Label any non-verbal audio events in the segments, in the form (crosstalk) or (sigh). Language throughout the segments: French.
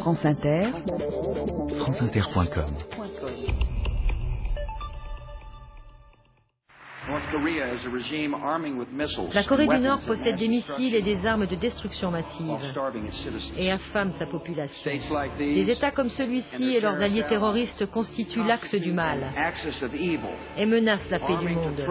France Inter, franceinter.com. La Corée du Nord possède des missiles et des armes de destruction massive et affame sa population. Des États comme celui-ci et leurs alliés terroristes constituent l'axe du mal et menacent la paix du monde.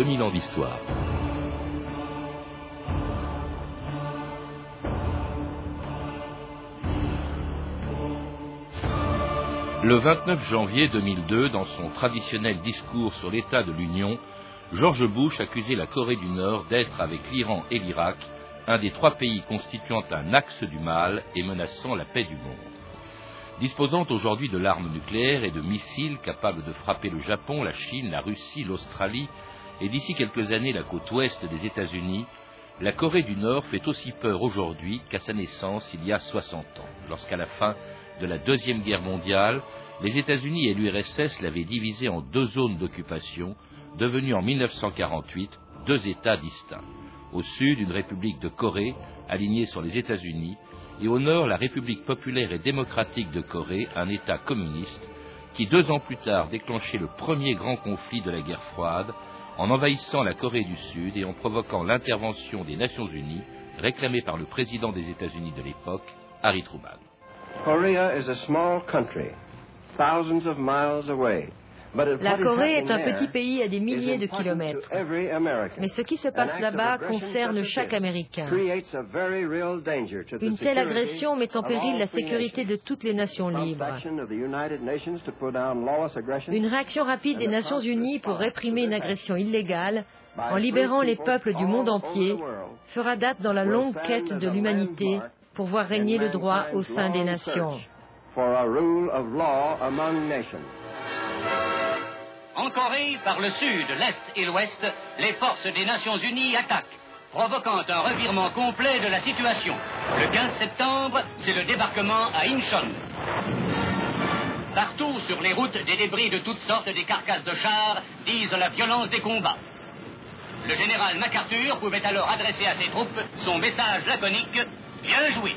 2000 ans d'histoire. Le 29 janvier 2002, dans son traditionnel discours sur l'état de l'Union, George Bush accusait la Corée du Nord d'être, avec l'Iran et l'Irak, un des trois pays constituant un axe du mal et menaçant la paix du monde. Disposant aujourd'hui de l'arme nucléaire et de missiles capables de frapper le Japon, la Chine, la Russie, l'Australie et d'ici quelques années la côte ouest des États-Unis, la Corée du Nord fait aussi peur aujourd'hui qu'à sa naissance il y a 60 ans, lorsqu'à la fin de la Deuxième Guerre mondiale, les États-Unis et l'URSS l'avaient divisée en deux zones d'occupation, devenues en 1948 deux États distincts. Au sud, une République de Corée, alignée sur les États-Unis, et au nord, la République populaire et démocratique de Corée, un État communiste, qui deux ans plus tard déclenchait le premier grand conflit de la guerre froide, en envahissant la Corée du Sud et en provoquant l'intervention des Nations Unies réclamée par le président des États-Unis de l'époque, Harry Truman. Korea is a small country, thousands of miles away. La Corée est un petit pays à des milliers de kilomètres. Mais ce qui se passe là-bas concerne chaque Américain. Une telle agression met en péril la sécurité de toutes les nations libres. Une réaction rapide des Nations Unies pour réprimer une agression illégale en libérant les peuples du monde entier fera date dans la longue quête de l'humanité pour voir régner le droit au sein des nations. En Corée, par le sud, l'est et l'ouest, les forces des Nations Unies attaquent, provoquant un revirement complet de la situation. Le 15 septembre, c'est le débarquement à Incheon. Partout sur les routes, des débris de toutes sortes, des carcasses de chars, disent la violence des combats. Le général MacArthur pouvait alors adresser à ses troupes son message laconique Bien joué.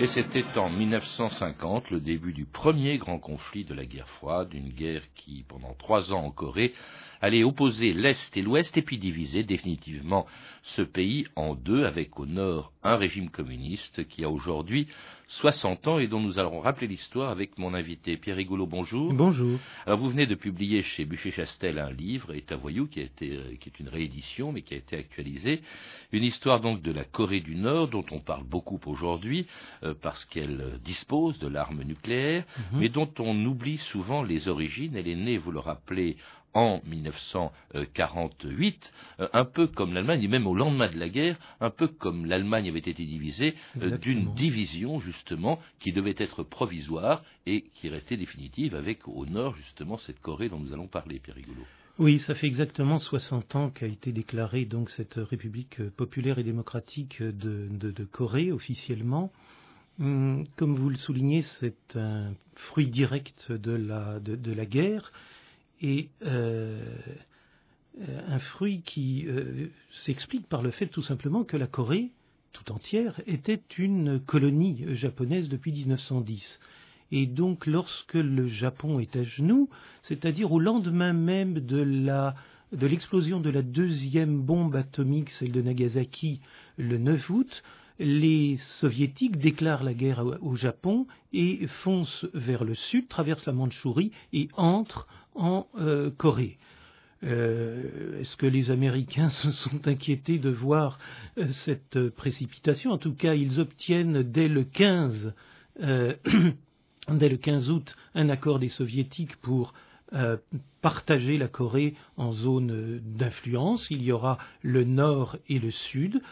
Et c'était en 1950 le début du premier grand conflit de la guerre froide, une guerre qui, pendant trois ans en Corée, allait opposer l'Est et l'Ouest et puis diviser définitivement ce pays en deux, avec au nord un régime communiste qui a aujourd'hui 60 ans et dont nous allons rappeler l'histoire avec mon invité Pierre Rigoulot. Bonjour. Bonjour. Alors vous venez de publier chez Bûcher-Chastel un livre, État voyou, qui, a été, euh, qui est une réédition mais qui a été actualisé. Une histoire donc de la Corée du Nord dont on parle beaucoup aujourd'hui euh, parce qu'elle dispose de l'arme nucléaire, mhm. mais dont on oublie souvent les origines. Elle est née, vous le rappelez, en 1948, euh, un peu comme l'Allemagne, et même au lendemain de la guerre, un peu comme l'Allemagne avait été divisée euh, d'une division justement qui devait être provisoire et qui restait définitive avec au nord justement cette Corée dont nous allons parler, Pierre Rigoulot. Oui, ça fait exactement 60 ans qu'a été déclarée donc cette République populaire et démocratique de, Corée officiellement. Hum, comme vous le soulignez, c'est un fruit direct de la, de la guerre et euh, un fruit qui euh, s'explique par le fait tout simplement que la Corée tout entière était une colonie japonaise depuis 1910. Et donc lorsque le Japon est à genoux, c'est-à-dire au lendemain même de de l'explosion de la deuxième bombe atomique, celle de Nagasaki, le 9 août, les soviétiques déclarent la guerre au Japon et foncent vers le sud, traversent la Mandchourie et entrent en euh, Corée. Euh, est-ce que les Américains (laughs) se sont inquiétés de voir euh, cette précipitation? En tout cas, ils obtiennent dès le 15, (clears throat) dès le 15 août un accord des soviétiques pour partager la Corée en zones d'influence. Il y aura le nord et le sud.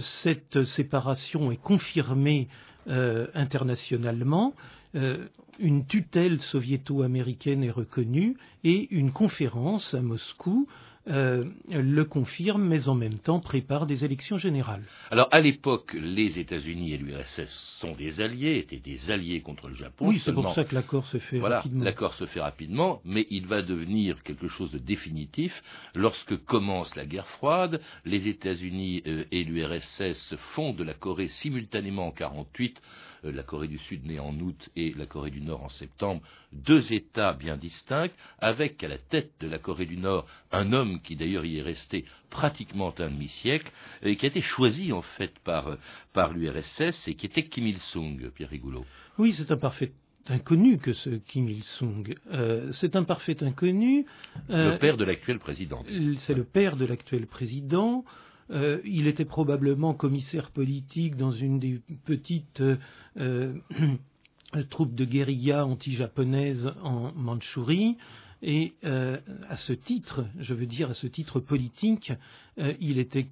Cette séparation est confirmée internationalement. Une tutelle soviéto-américaine est reconnue et une conférence à Moscou euh, le confirme, mais en même temps prépare des élections générales. Alors, à l'époque, les États-Unis et l'URSS sont des alliés, étaient des alliés contre le Japon. Oui, c'est pour ça que l'accord se fait voilà, rapidement. L'accord se fait rapidement, mais il va devenir quelque chose de définitif lorsque commence la guerre froide. Les États-Unis euh, et l'URSS fondent la Corée simultanément en 48 euh, la Corée du Sud née en août et la Corée du Nord en septembre, deux États bien distincts, avec à la tête de la Corée du Nord un homme qui d'ailleurs y est resté pratiquement un demi-siècle, et qui a été choisi en fait par, par l'URSS et qui était Kim Il-sung, Pierre Rigoulot. Oui, c'est un parfait inconnu que ce Kim Il-sung. Euh, c'est un parfait inconnu. Euh, le père de l'actuel président. C'est le père de l'actuel président. Euh, il était probablement commissaire politique dans une des petites euh, (clears throat) troupes de guérilla anti-japonaises en Mandchourie. Et euh, à ce titre, je veux dire à ce titre politique, il était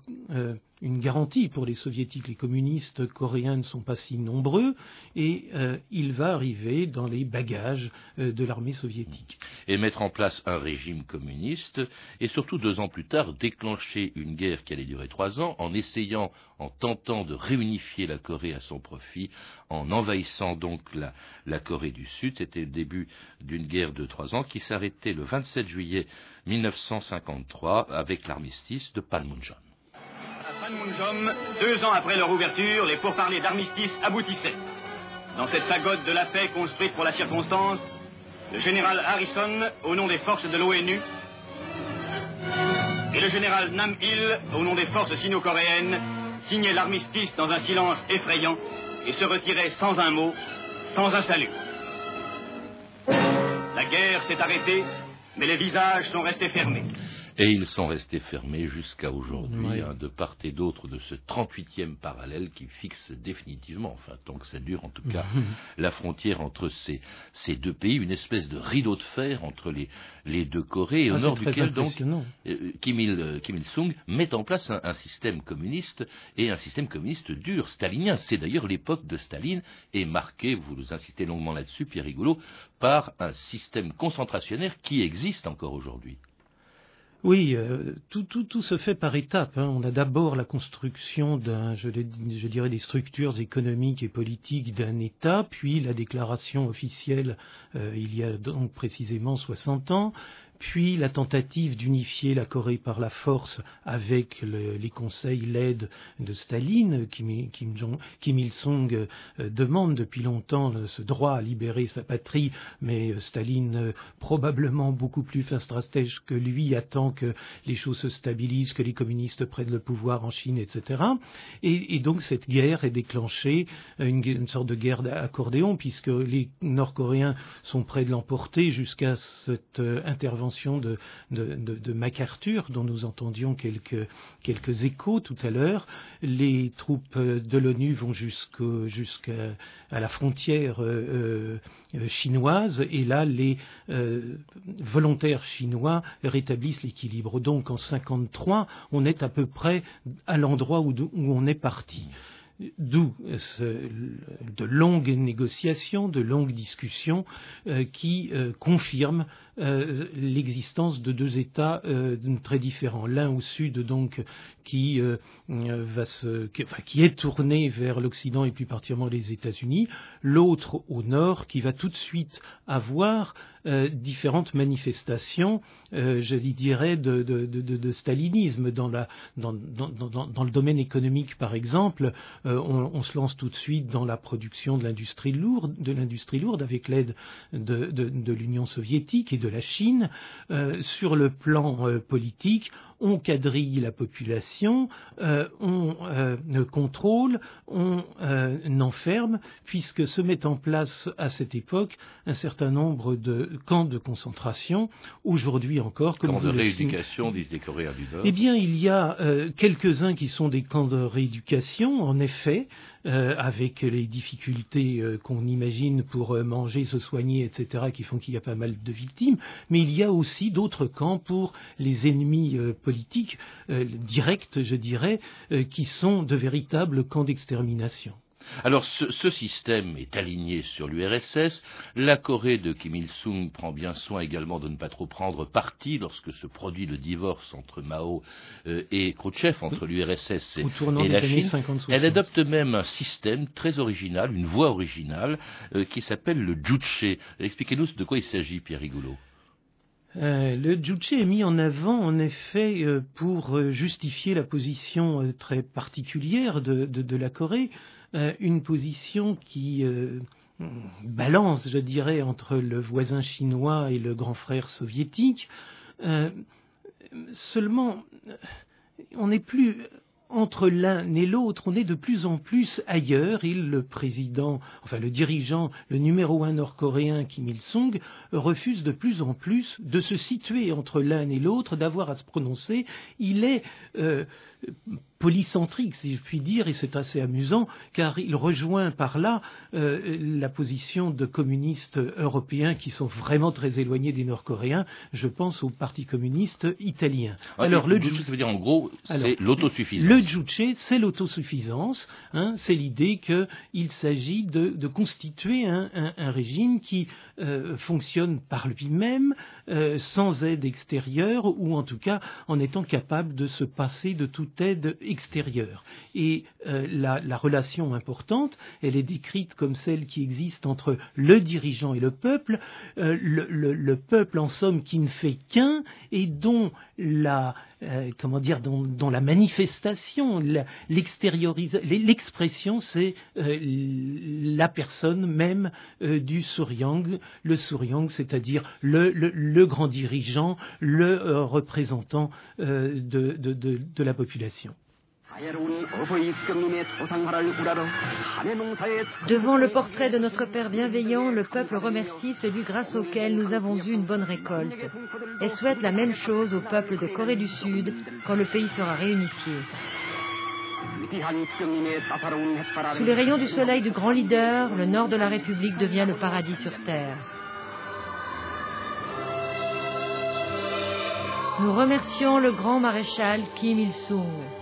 une garantie pour les soviétiques. Les communistes coréens ne sont pas si nombreux et euh, il va arriver dans les bagages euh, de l'armée soviétique. Et mettre en place un régime communiste et surtout deux ans plus tard déclencher une guerre qui allait durer trois ans en essayant, en tentant de réunifier la Corée à son profit, en envahissant donc la, la Corée du Sud. C'était le début d'une guerre de trois ans qui s'arrêtait le 27 juillet 1953 avec l'armistice de Panmunjom. Panmunjom, deux ans après leur ouverture, les pourparlers d'armistice aboutissaient. Dans cette pagode de la paix construite pour la circonstance, le général Harrison, au nom des forces de l'ONU, et le général Nam Il, au nom des forces sino-coréennes, signaient l'armistice dans un silence effrayant et se retiraient sans un mot, sans un salut. La guerre s'est arrêtée, mais les visages sont restés fermés. Et ils sont restés fermés jusqu'à aujourd'hui, hein, de part et d'autre de ce 38e parallèle qui fixe définitivement, enfin tant que ça dure en tout cas, (laughs) la frontière entre ces, ces, deux pays, une espèce de rideau de fer entre les, les deux Corées, ah, au nord duquel donc euh, Kim, Il, euh, Kim Il-sung met en place un, un, système communiste et un système communiste dur, stalinien. C'est d'ailleurs l'époque de Staline est marquée, vous insistez longuement là-dessus, Pierre Rigoulot, par un système concentrationnaire qui existe encore aujourd'hui. Oui, euh, tout, tout, se fait par étapes. Hein. On a d'abord la construction d'un, je, je, dirais, des structures économiques et politiques d'un État, puis la déclaration officielle euh, il y a donc précisément 60 ans, puis la tentative d'unifier la Corée par la force avec le, les conseils, l'aide de Staline, Kim, Kim, Il-sung euh, demande depuis longtemps euh, ce droit à libérer sa patrie, mais euh, Staline, probablement beaucoup plus fin stratège que lui, attend que les choses se stabilisent, que les communistes prennent le pouvoir en Chine, etc. Et, donc cette guerre est déclenchée, une, sorte de guerre d'accordéon, puisque les Nord-Coréens sont prêts de l'emporter jusqu'à cette euh, de, MacArthur, dont nous entendions quelques, quelques échos tout à l'heure. Les troupes de l'ONU vont jusqu'à la frontière euh, euh, chinoise, et là, les euh, volontaires chinois rétablissent l'équilibre. Donc, en 53, on est à peu près à l'endroit où on est parti. D'où de longues négociations, de longues discussions euh, qui euh, confirment euh, l'existence de deux États euh, très différents. L'un au sud, donc, qui, euh, va se, qui, enfin, qui est tourné vers l'Occident et plus particulièrement les États-Unis. L'autre au nord, qui va tout de suite avoir différentes manifestations, je dirais, de, stalinisme dans, le domaine économique, par exemple. On, on, se lance tout de suite dans la production de l'industrie lourde, de l'industrie lourde avec l'aide de, l'Union soviétique et de la Chine, euh, sur le plan euh, politique, on quadrille la population, euh, on euh, contrôle, on euh, enferme, puisque se met en place à cette époque un certain nombre de camps de concentration, aujourd'hui encore. Comme camps de rééducation, disent les Coréens du Nord. Eh bien, il y a euh, quelques-uns qui sont des camps de rééducation, en effet, euh, avec les difficultés euh, qu'on imagine pour euh, manger, se soigner, etc., qui font qu'il y a pas mal de victimes, mais il y a aussi d'autres camps pour les ennemis politiques directs, je dirais, qui sont de véritables camps d'extermination. Alors ce, système est aligné sur l'URSS. La Corée de Kim Il-sung prend bien soin également de ne pas trop prendre parti lorsque se produit le divorce entre Mao euh, et Khrouchtchev, entre l'URSS et, la Chine. Elle adopte même un système très original, une voie originale, euh, qui s'appelle le Juche. Expliquez-nous de quoi il s'agit, Pierre Rigoulot. Euh, le Juche est mis en avant en effet pour justifier la position très particulière de la Corée une position qui euh, balance, je dirais, entre le voisin chinois et le grand frère soviétique. Euh, seulement, on n'est plus entre l'un et l'autre, on est de plus en plus ailleurs. Il, le président, enfin le dirigeant, le numéro un nord-coréen Kim Il-sung, refuse de plus en plus de se situer entre l'un et l'autre, d'avoir à se prononcer. Il est polycentrique, si je puis dire, et c'est assez amusant, car il rejoint par là euh, la position de communistes européens qui sont vraiment très éloignés des Nord-Coréens. Je pense au Parti communiste italien. Alors, le Juche, ça veut dire en gros, c'est l'autosuffisance. Le Juche, c'est l'autosuffisance. Hein, c'est l'idée qu'il s'agit de, constituer un, régime qui euh, fonctionne par lui-même, euh, sans aide extérieure, ou en tout cas en étant capable de se passer de toute aide extérieure. Et euh, la, relation importante, elle est décrite comme celle qui existe entre le dirigeant et le peuple, euh, le, peuple en somme qui ne fait qu'un et dont la euh, comment dire dont, la manifestation, l'expression, c'est la personne même du Suryang, le Suryang, c'est-à-dire le, grand dirigeant, le représentant de la population. Devant le portrait de notre Père bienveillant, le peuple remercie celui grâce auquel nous avons eu une bonne récolte et souhaite la même chose au peuple de Corée du Sud quand le pays sera réunifié. Sous les rayons du soleil du grand leader, le nord de la République devient le paradis sur terre. Nous remercions le grand maréchal Kim Il-sung.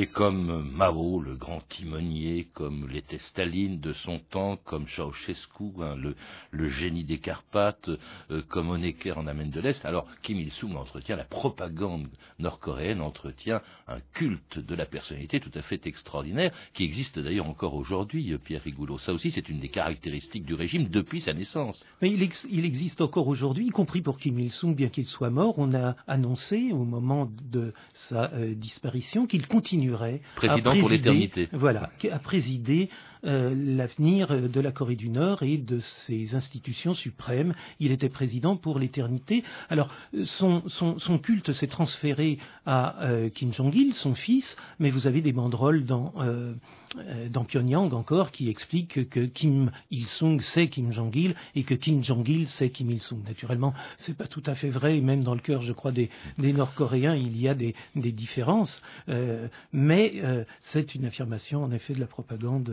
Et comme Mao, le grand timonier, comme l'était Staline de son temps, comme Ceausescu, hein, le, génie des Carpates, euh, comme Honecker en Amérique de l'Est. Alors Kim Il-sung entretient, la propagande nord-coréenne entretient un culte de la personnalité tout à fait extraordinaire, qui existe d'ailleurs encore aujourd'hui, euh, Pierre Rigoulot. Ça aussi, c'est une des caractéristiques du régime depuis sa naissance. Mais il, existe encore aujourd'hui, y compris pour Kim Il-sung, bien qu'il soit mort. On a annoncé au moment de sa euh, disparition qu'il continue Président pour l'éternité. Voilà, a présidé euh, l'avenir de la Corée du Nord et de ses institutions suprêmes. Il était président pour l'éternité. Alors, son, culte s'est transféré à euh, Kim Jong-il, son fils, mais vous avez des banderoles dans, euh, Pyongyang encore qui expliquent que Kim Il-sung c'est Kim Jong-il et que Kim Jong-il c'est Kim Il-sung. Naturellement, c'est pas tout à fait vrai, même dans le cœur, je crois, des, Nord-Coréens, il y a des différences, mais c'est une affirmation, en effet, de la propagande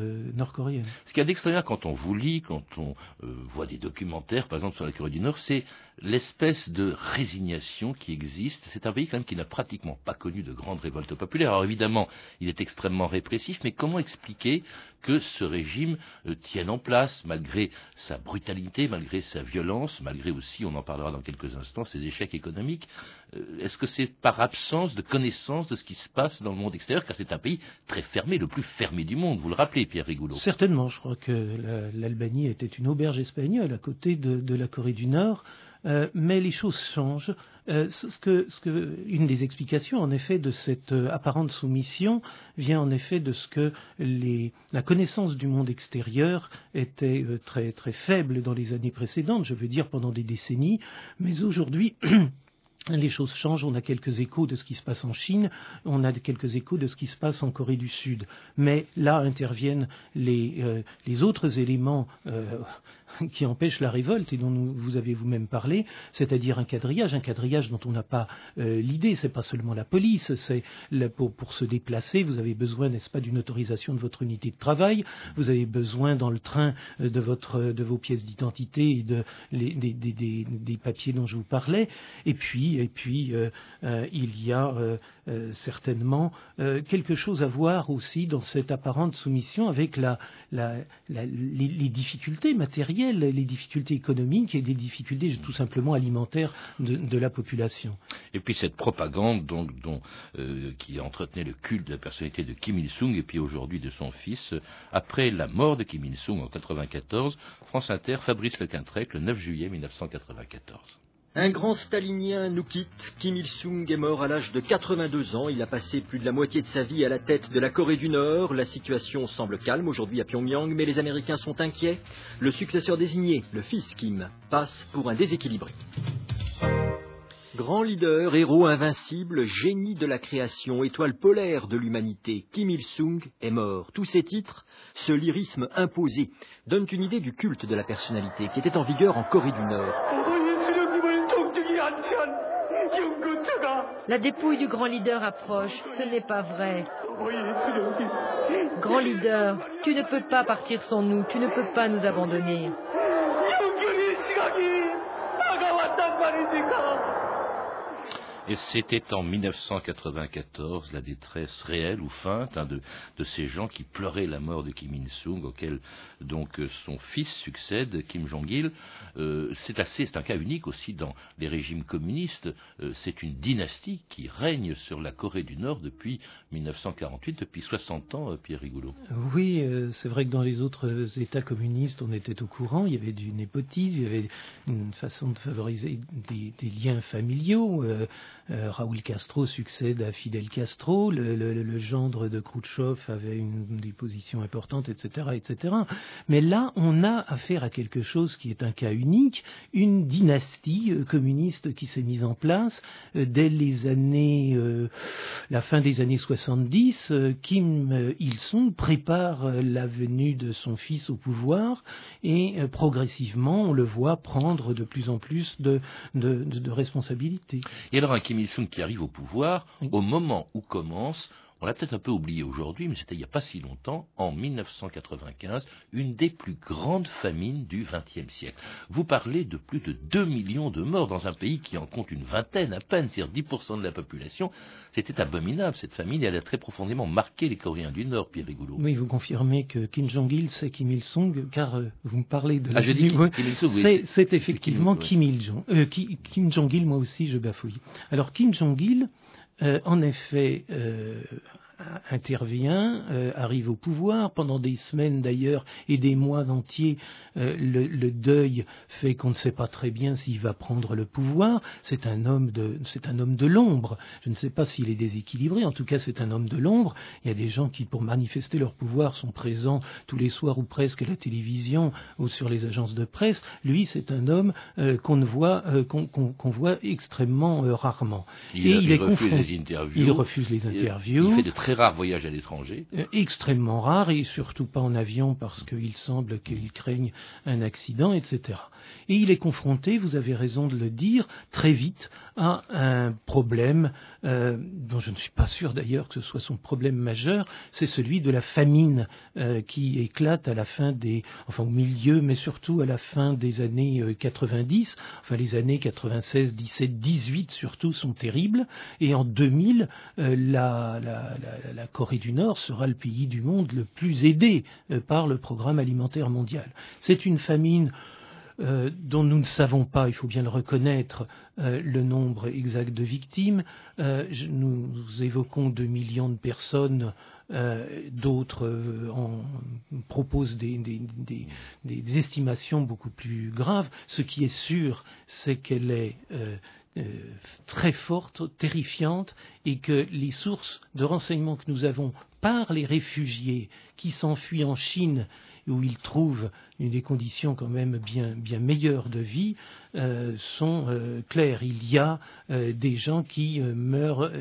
Ce qu'il y a d'extraordinaire quand on vous lit, quand on euh, voit des documentaires, par exemple sur la Corée du Nord, c'est l'espèce de résignation qui existe. C'est un pays quand même qui n'a pratiquement pas connu de grandes révoltes populaires. Alors évidemment, il est extrêmement répressif, mais comment expliquer que ce régime euh, tienne en place malgré sa brutalité, malgré sa violence, malgré aussi, on en parlera dans quelques instants, ses échecs économiques euh, Est-ce que c'est par absence de connaissance de ce qui se passe dans le monde extérieur, car c'est un pays très fermé, le plus fermé du monde, vous le rappelez, Pierre Rigoulot Certainement, je crois que l'Albanie était une auberge espagnole à côté de la Corée du Nord. Euh, mais les choses changent. Euh, ce que, une des explications, en effet, de cette euh, apparente soumission vient en effet de ce que la connaissance du monde extérieur était très, très faible dans les années précédentes, je veux dire pendant des décennies, mais aujourd'hui, (clears throat) les choses changent, on a quelques échos de ce qui se passe en Chine, on a quelques échos de ce qui se passe en Corée du Sud. Mais là interviennent les, euh, autres éléments, (laughs) qui empêche la révolte et dont vous avez vous-même parlé, c'est-à-dire un quadrillage, un quadrillage dont on n'a pas euh, l'idée. C'est pas seulement la police, c'est pour, se déplacer, vous avez besoin, n'est-ce pas, d'une autorisation de votre unité de travail. Vous avez besoin dans le train euh, de votre de vos pièces d'identité et de les, des, des, des, papiers dont je vous parlais. Et puis et puis euh il y a euh, certainement quelque chose à voir aussi dans cette apparente soumission avec les, difficultés matérielles les difficultés économiques et les difficultés tout simplement alimentaires de, la population. Et puis cette propagande donc, euh, qui entretenait le culte de la personnalité de Kim Il-sung et puis aujourd'hui de son fils, après la mort de Kim Il-sung en 1994, France Inter, Fabrice Lequintrec, le 9 juillet 1994. Un grand stalinien nous quitte. Kim Il-sung est mort à l'âge de 82 ans. Il a passé plus de la moitié de sa vie à la tête de la Corée du Nord. La situation semble calme aujourd'hui à Pyongyang, mais les Américains sont inquiets. Le successeur désigné, le fils Kim, passe pour un déséquilibré. Grand leader, héros invincible, génie de la création, étoile polaire de l'humanité, Kim Il-sung est mort. Tous ces titres, ce lyrisme imposé, donnent une idée du culte de la personnalité qui était en vigueur en Corée du Nord. La dépouille du grand leader approche. Ce n'est pas vrai. Grand leader, tu ne peux pas partir sans nous. Tu ne peux pas nous abandonner. Et c'était en 1994 la détresse réelle ou feinte hein, de, ces gens qui pleuraient la mort de Kim Il-sung, auquel donc euh, son fils succède, Kim Jong-il. Euh, c'est assez, c'est un cas unique aussi dans les régimes communistes. Euh, c'est une dynastie qui règne sur la Corée du Nord depuis 1948, depuis 60 ans, Pierre Rigoulot. Oui, c'est vrai que dans les autres États communistes, on était au courant. Il y avait du népotisme, il y avait une façon de favoriser des, des liens familiaux. Euh, Raoul Castro succède à Fidel Castro, le, gendre de Khrouchtchev avait une, des positions importantes, etc., etc. Mais là, on a affaire à quelque chose qui est un cas unique, une dynastie euh, communiste qui s'est mise en place euh, dès les années, la fin des années 70. Kim Il-sung prépare la venue de son fils au pouvoir et progressivement, on le voit prendre de plus en plus de, responsabilités. Il-sung qui arrive au pouvoir au moment où commence on l'a peut-être un peu oublié aujourd'hui, mais c'était il n'y a pas si longtemps, en 1995, une des plus grandes famines du XXe siècle. Vous parlez de plus de 2 millions de morts dans un pays qui en compte une vingtaine à peine, c'est-à-dire 10% de la population. C'était abominable, cette famine, et elle a très profondément marqué les Coréens du Nord, Pierre Rigoulot. Oui, vous confirmez que Kim Jong-il, c'est Kim Il-sung, car euh, vous me parlez de. Ah, je dis Kim, Il-sung, C'est effectivement Kim Il-jong. Euh, Kim Jong-il, moi aussi, je bafouille. Alors, Kim Jong-il, en effet, euh, intervient, euh, arrive au pouvoir. Pendant des semaines d'ailleurs et des mois entiers, euh, le, deuil fait qu'on ne sait pas très bien s'il va prendre le pouvoir. C'est un homme de, c'est un homme de l'ombre. Je ne sais pas s'il est déséquilibré. En tout cas, c'est un homme de l'ombre. Il y a des gens qui, pour manifester leur pouvoir, sont présents tous les soirs ou presque à la télévision ou sur les agences de presse. Lui, c'est un homme euh, qu'on ne voit, qu'on voit extrêmement rarement. Il, et il, est refuse les interviews. Il refuse les interviews. Il fait de très rares voyages à l'étranger. Euh, extrêmement rares et surtout pas en avion parce qu'il semble qu'il craigne un accident, etc. Et il est confronté, vous avez raison de le dire, très vite à un problème euh, dont je ne suis pas sûr d'ailleurs que ce soit son problème majeur, c'est celui de la famine euh, qui éclate à la fin des, enfin au milieu, mais surtout à la fin des années 90. Enfin les années 96, 17, 18 surtout sont terribles. Et en 2000, la, Corée du Nord sera le pays du monde le plus aidé euh, par le programme alimentaire mondial. C'est une famine euh, dont nous ne savons pas, il faut bien le reconnaître, euh, le nombre exact de victimes. nous, évoquons 2 millions de personnes, d'autres proposent des, estimations beaucoup plus graves. Ce qui est sûr, c'est qu'elle est euh, très forte, terrifiante, et que les sources de renseignements que nous avons par les réfugiés qui s'enfuient en Chine, où ils trouvent des conditions quand même bien, bien meilleures de vie, sont claires. Il y a des gens qui meurent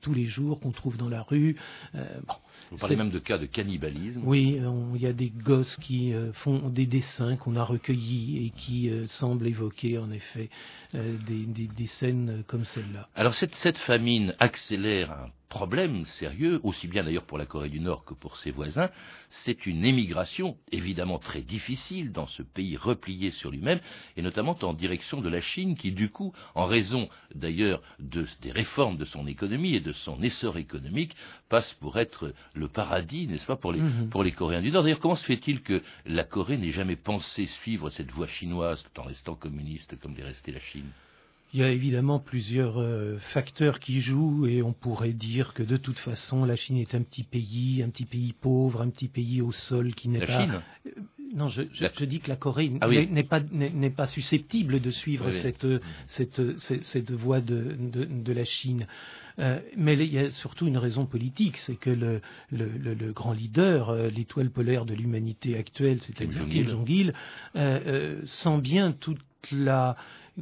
tous les jours, qu'on trouve dans la rue. Bon, vous parlez même de cas de cannibalisme. Oui, il y a des gosses qui euh, font des dessins qu'on a recueillis et qui euh, semblent évoquer en effet euh, des, scènes comme celle-là. Alors cette, cette famine accélère un problème sérieux, aussi bien d'ailleurs pour la Corée du Nord que pour ses voisins, c'est une émigration évidemment très difficile dans ce pays replié sur lui-même, et notamment en direction de la Chine, qui du coup, en raison d'ailleurs de, des réformes de son économie et de son essor économique, passe pour être le paradis, n'est-ce pas, pour les, mhm. pour les Coréens du Nord. D'ailleurs, comment se fait-il que la Corée n'ait jamais pensé suivre cette voie chinoise tout en restant communiste comme l'est restée la Chine? Il y a évidemment plusieurs euh, facteurs qui jouent et on pourrait dire que de toute façon la Chine est un petit pays, un petit pays pauvre, un petit pays au sol qui n'est pas. Chine euh, non, je, je, dis que la Corée ah n'est pas, pas, susceptible de suivre cette, cette, cette, voie de, de, la Chine. Euh, mais il y a surtout une raison politique, c'est que le, le, le, grand leader, l'étoile polaire de l'humanité actuelle, c'est-à-dire Kim Jong-il, sent bien toute la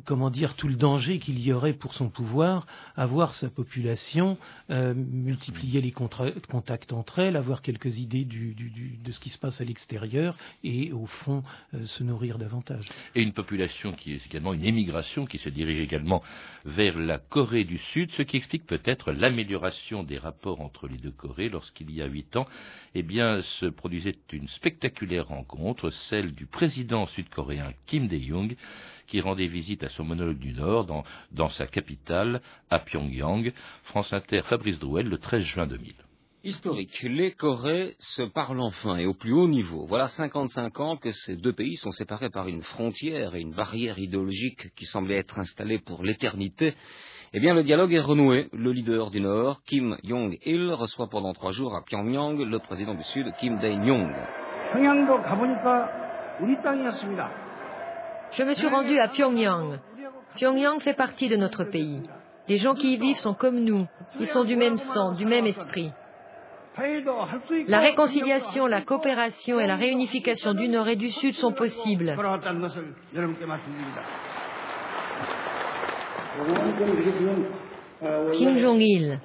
comment dire, tout le danger qu'il y aurait pour son pouvoir à voir sa population euh, multiplier les contacts entre elles, avoir quelques idées de ce qui se passe à l'extérieur et au fond euh, se nourrir davantage. Et une population qui est également une émigration qui se dirige également vers la Corée du Sud, ce qui explique peut-être l'amélioration des rapports entre les deux Corées lorsqu'il y a huit ans, eh bien, se produisait une spectaculaire rencontre, celle du président sud-coréen Kim Dae-jung qui rendait visite à son monologue du Nord dans, dans sa capitale, à Pyongyang. France Inter, Fabrice Drouel, le 13 juin 2000 historique. Les Corées se parlent enfin et au plus haut niveau. Voilà 55 ans que ces deux pays sont séparés par une frontière et une barrière idéologique qui semblait être installée pour l'éternité. Eh bien, le dialogue est renoué. Le leader du Nord, Kim Jong-il, reçoit pendant trois jours à Pyongyang le président du Sud, Kim Dae-jung. Je me suis rendu à Pyongyang. Pyongyang fait partie de notre pays. Les gens qui y vivent sont comme nous. Ils sont du même sang, du même esprit. La réconciliation, la coopération et la réunification du Nord et du Sud sont possibles. Kim Jong-il,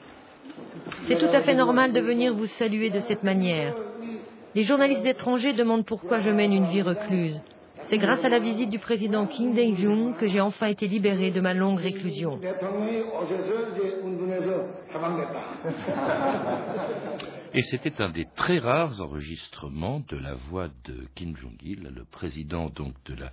c'est tout à fait normal de venir vous saluer de cette manière. Les journalistes étrangers demandent pourquoi je mène une vie recluse. C'est grâce à la visite du président Kim Dae-jung que j'ai enfin été libéré de ma longue réclusion. Et c'était un des très rares enregistrements de la voix de Kim Jong-il, le président donc de la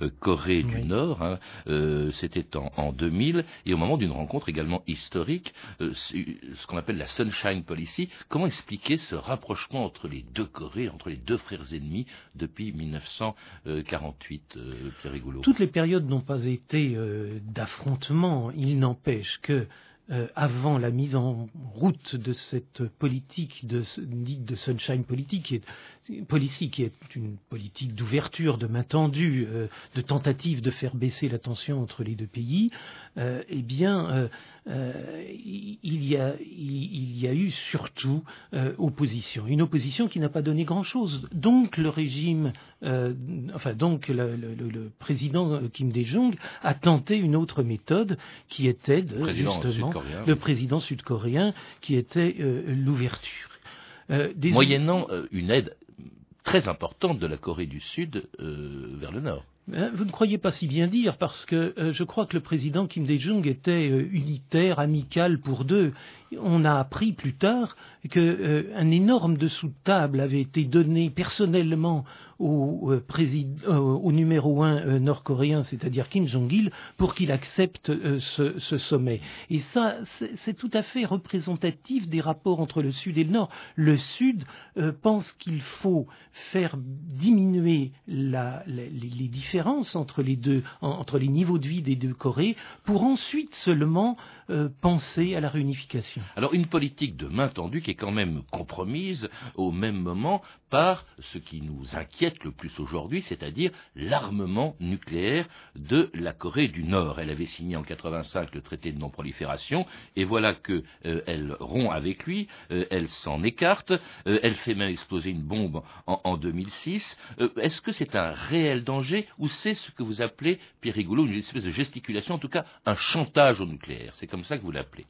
euh, Corée du Nord. Hein. Euh, c'était en, 2000 et au moment d'une rencontre également historique, euh, ce qu'on appelle la Sunshine Policy. Comment expliquer ce rapprochement entre les deux Corées, entre les deux frères ennemis depuis 1948, Pierre Rigoulot? Toutes les périodes n'ont pas été d'affrontement. Il n'empêche que euh, avant la mise en route de cette politique de, dite de sunshine politique, qui est, policy, qui est une politique d'ouverture, de main tendue, euh, de tentative de faire baisser la tension entre les deux pays, euh, eh bien, il y, a, il, y a, eu surtout opposition. Une opposition qui n'a pas donné grand-chose. Donc le régime, enfin donc le, le, président Kim Dae-jung a tenté une autre méthode qui était de, justement le président sud-coréen, qui était euh, l'ouverture. Euh, moyennant euh, une aide très importante de la Corée du Sud vers le Nord. Vous ne croyez pas si bien dire, parce que je crois que le président Kim Dae-jung était unitaire, amical pour deux. On a appris plus tard qu'un énorme dessous de table avait été donné personnellement au, euh, euh, au numéro un euh, nord-coréen, c'est-à-dire Kim Jong-il, pour qu'il accepte ce, sommet. Et ça, c'est tout à fait représentatif des rapports entre le Sud et le Nord. Le Sud pense qu'il faut faire diminuer les, les, différences entre les deux, entre les niveaux de vie des deux Corées, pour ensuite seulement euh, penser à la réunification. Alors une politique de main tendue qui est quand même compromise au même moment par ce qui nous inquiète le plus aujourd'hui, c'est-à-dire l'armement nucléaire de la Corée du Nord. Elle avait signé en 85 le traité de non-prolifération, et voilà qu'elle euh, rompt avec lui, euh, elle s'en écarte, elle fait même exploser une bombe en, en 2006. Est-ce que c'est un réel danger, ou c'est ce que vous appelez, Pierre une espèce de gesticulation, en tout cas un chantage au nucléaire? C'est comme ça que vous l'appelez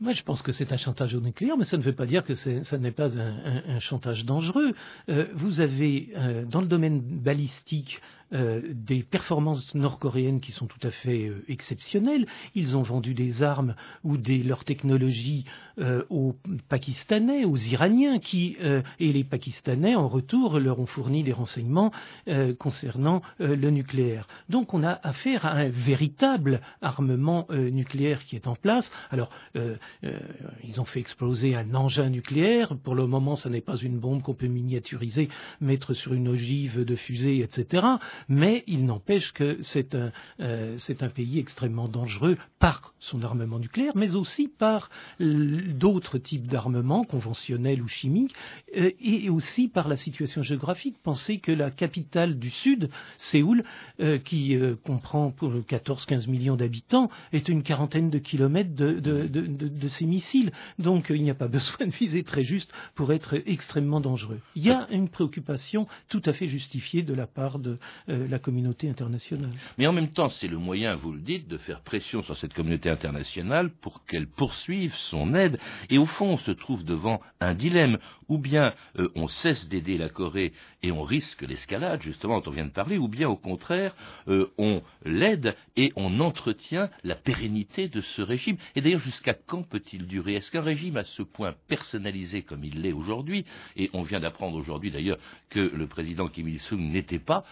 moi, je pense que c'est un chantage au nucléaire, mais ça ne veut pas dire que ça n'est pas un, chantage dangereux. Euh, vous avez, euh, dans le domaine balistique, euh, des performances nord-coréennes qui sont tout à fait euh, exceptionnelles. Ils ont vendu des armes ou des, leur technologie euh, aux Pakistanais, aux Iraniens, qui, et les Pakistanais, en retour, leur ont fourni des renseignements concernant le nucléaire. Donc on a affaire à un véritable armement nucléaire qui est en place. Alors, ils ont fait exploser un engin nucléaire. Pour le moment, ce n'est pas une bombe qu'on peut miniaturiser, mettre sur une ogive de fusée, etc mais il n'empêche que c'est un, euh, un, pays extrêmement dangereux par son armement nucléaire, mais aussi par d'autres types d'armements, conventionnels ou chimiques, euh, et aussi par la situation géographique. Pensez que la capitale du Sud, Séoul, euh, qui comprend 14-15 millions d'habitants, est une quarantaine de kilomètres de, de, missiles. Donc il n'y a pas (laughs) besoin de viser très juste pour être extrêmement dangereux. Il y a une préoccupation tout à fait justifiée de la part de, euh, la communauté internationale. Mais en même temps, c'est le moyen, vous le dites, de faire pression sur cette communauté internationale pour qu'elle poursuive son aide. Et au fond, on se trouve devant un dilemme. Ou bien euh, on cesse d'aider la Corée et on risque l'escalade, justement, dont on vient de parler, ou bien au contraire, euh, on l'aide et on entretient la pérennité de ce régime. Et d'ailleurs, jusqu'à quand peut-il durer? Est-ce qu'un régime à ce point personnalisé comme il l'est aujourd'hui, et on vient d'apprendre aujourd'hui d'ailleurs que le président Kim Il-sung n'était pas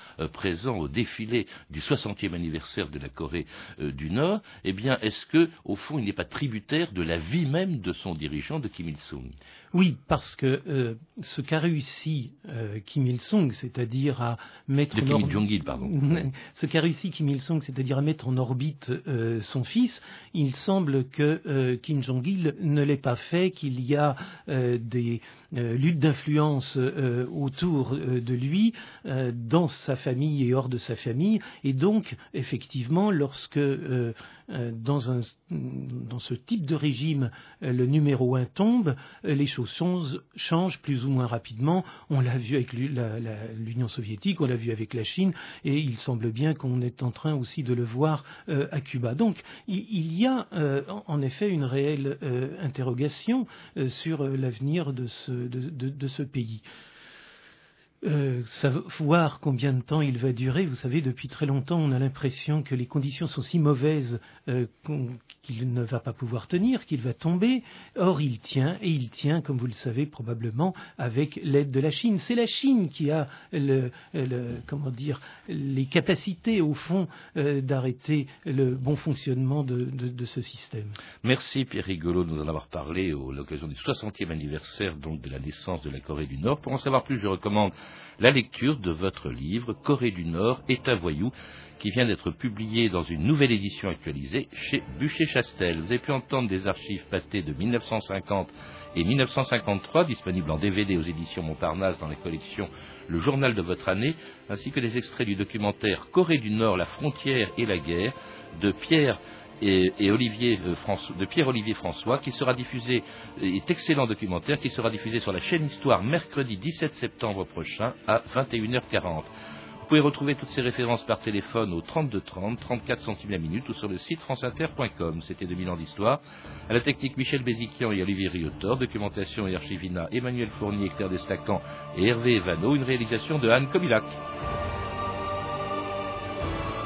présent au défilé du 60e anniversaire de la Corée euh, du Nord, eh bien, est-ce que, au fond, il n'est pas tributaire de la vie même de son dirigeant, de Kim Il-sung? Oui, parce que euh, ce qu'a réussi euh, Kim Il-sung, c'est-à-dire à mettre de en Kim pardon. (laughs) ce qu'a réussi Kim Il-sung, c'est-à-dire à mettre en orbite son fils, il semble que Kim Jong-il ne l'ait pas fait, qu'il y a des luttes d'influence autour de lui dans sa famille et hors de sa famille. Et donc, effectivement, lorsque euh, euh, dans, un, dans, ce type de régime, euh, le numéro un tombe, les choses changent plus ou moins rapidement. On l'a vu avec l'Union soviétique, on l'a vu avec la Chine, et il semble bien qu'on est en train aussi de le voir à Cuba. Donc, il, y a en effet une réelle interrogation sur l'avenir de ce pays. Euh, savoir combien de temps il va durer, vous savez, depuis très longtemps, on a l'impression que les conditions sont si mauvaises euh, qu'il ne va pas pouvoir tenir, qu'il va tomber. Or, il tient, et il tient, comme vous le savez probablement, avec l'aide de la Chine. C'est la Chine qui a le, comment dire, les capacités, au fond, euh, d'arrêter le bon fonctionnement de, ce système. Merci Pierre Rigolo de nous en avoir parlé à l'occasion du 60e anniversaire donc, de la naissance de la Corée du Nord. Pour en savoir plus, je recommande la lecture de votre livre Corée du Nord est un voyou qui vient d'être publié dans une nouvelle édition actualisée chez Bûcher-Chastel. Vous avez pu entendre des archives pâtées de 1950 et 1953, disponibles en DVD aux éditions Montparnasse dans les collections Le Journal de votre année, ainsi que des extraits du documentaire Corée du Nord, la frontière et la guerre de Pierre et, Olivier euh, de Pierre-Olivier François, qui sera diffusé, est excellent documentaire, qui sera diffusé sur la chaîne Histoire mercredi 17 septembre prochain à 21h40. Vous pouvez retrouver toutes ces références par téléphone au 32 30, 34 centimes la minute ou sur le site franceinter.com. C'était 2000 ans d'histoire. À la technique Michel Béziquian et Olivier Riotor, documentation et archivina Emmanuel Fournier, Claire Destacan et Hervé Evano, une réalisation de Anne Comilac.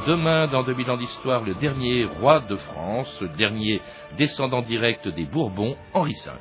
Demain, dans 2000 ans d'histoire, le dernier roi de France, le dernier descendant direct des Bourbons, Henri V.